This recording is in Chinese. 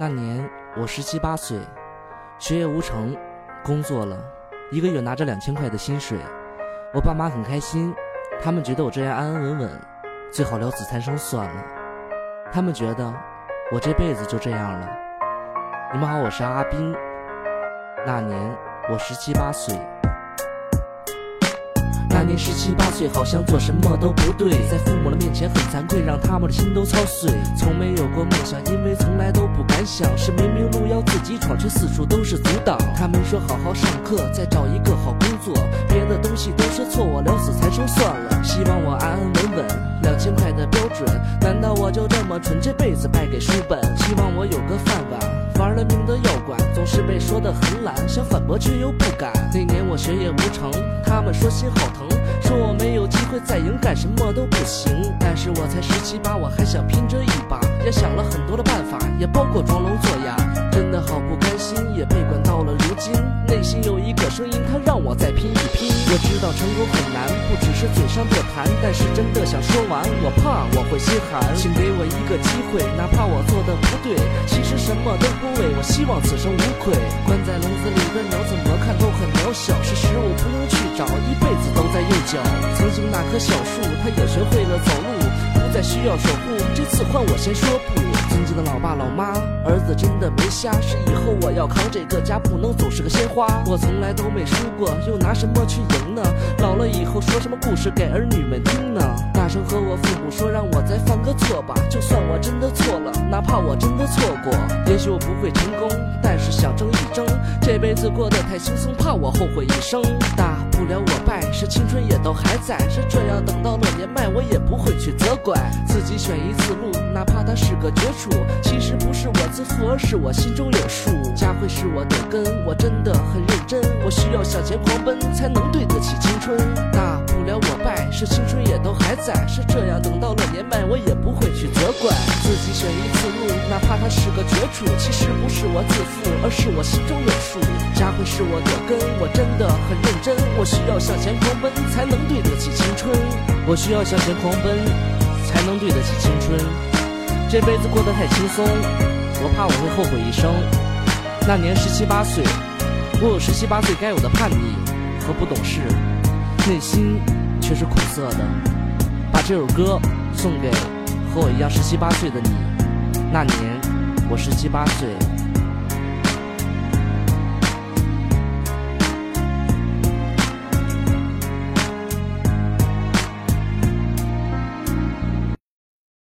那年我十七八岁，学业无成，工作了，一个月拿着两千块的薪水，我爸妈很开心，他们觉得我这样安安稳稳，最好了此残生算了。他们觉得我这辈子就这样了。你们好，我是阿斌。那年我十七八岁。那年十七八岁，好像做什么都不对，在父母的面前很惭愧，让他们的心都操碎。从没有过梦想，因为从来都想。是明明路要自己闯，却四处都是阻挡。他们说好好上课，再找一个好工作，别的东西都是错，我了死残生算了。希望我安安稳稳，两千块的标准，难道我就这么蠢，这辈子败给书本？希望我有个饭碗，玩了命的要管，总是被说的很懒，想反驳却又不敢。那年我学业无成，他们说心好疼。说我没有机会再赢，干，什么都不行。但是我才十七八，我还想拼这一把，也想了很多的办法，也包括装聋作哑。真的好不甘心，也被管到了如今，内心有一个声音，它让我再拼一拼。我知道成功很难，不只是嘴上的谈，但是真的想说完，我怕我会心寒。请给我一个机会，哪怕我做的不对，其实什么都不为，我希望此生无愧。关在笼子里的鸟，怎么看都很渺小，是食物不用去找，一辈子都在右脚。曾经那棵小树，它也学会了走路，不再需要守护。这次换我先说不。尊敬的老爸老妈，儿子真的没瞎，是以后我要扛这个家，不能总是个鲜花。我从来都没输过，又拿什么去赢呢？老了以后说什么故事给儿女们听呢？大声和我父母说，让我再犯个错吧。就算我真的错了，哪怕我真的错过，也许我不会成功，但是想争一争。这辈子过得太轻松，怕我后悔一生。大不了我败，是青春也都还在，是这样等到了年迈，我也不会去责怪自己选一次路，哪怕它是个绝处。其实不是我自负，而是我心中有数。家会是我的根，我真的很认真。我需要向前狂奔，才能对得起青春。大不了我败，是青春也都还在。是这样，等到了年迈，我也不会去责怪自己选一是个绝处。其实不是我自负，而是我心中有数。家会是我的根，我真的很认真。我需要向前狂奔，才能对得起青春。我需要向前狂奔，才能对得起青春。这辈子过得太轻松，我怕我会后悔一生。那年十七八岁，我有十七八岁该有的叛逆和不懂事，内心却是苦涩的。把这首歌送给和我一样十七八岁的你。那年我十七八岁。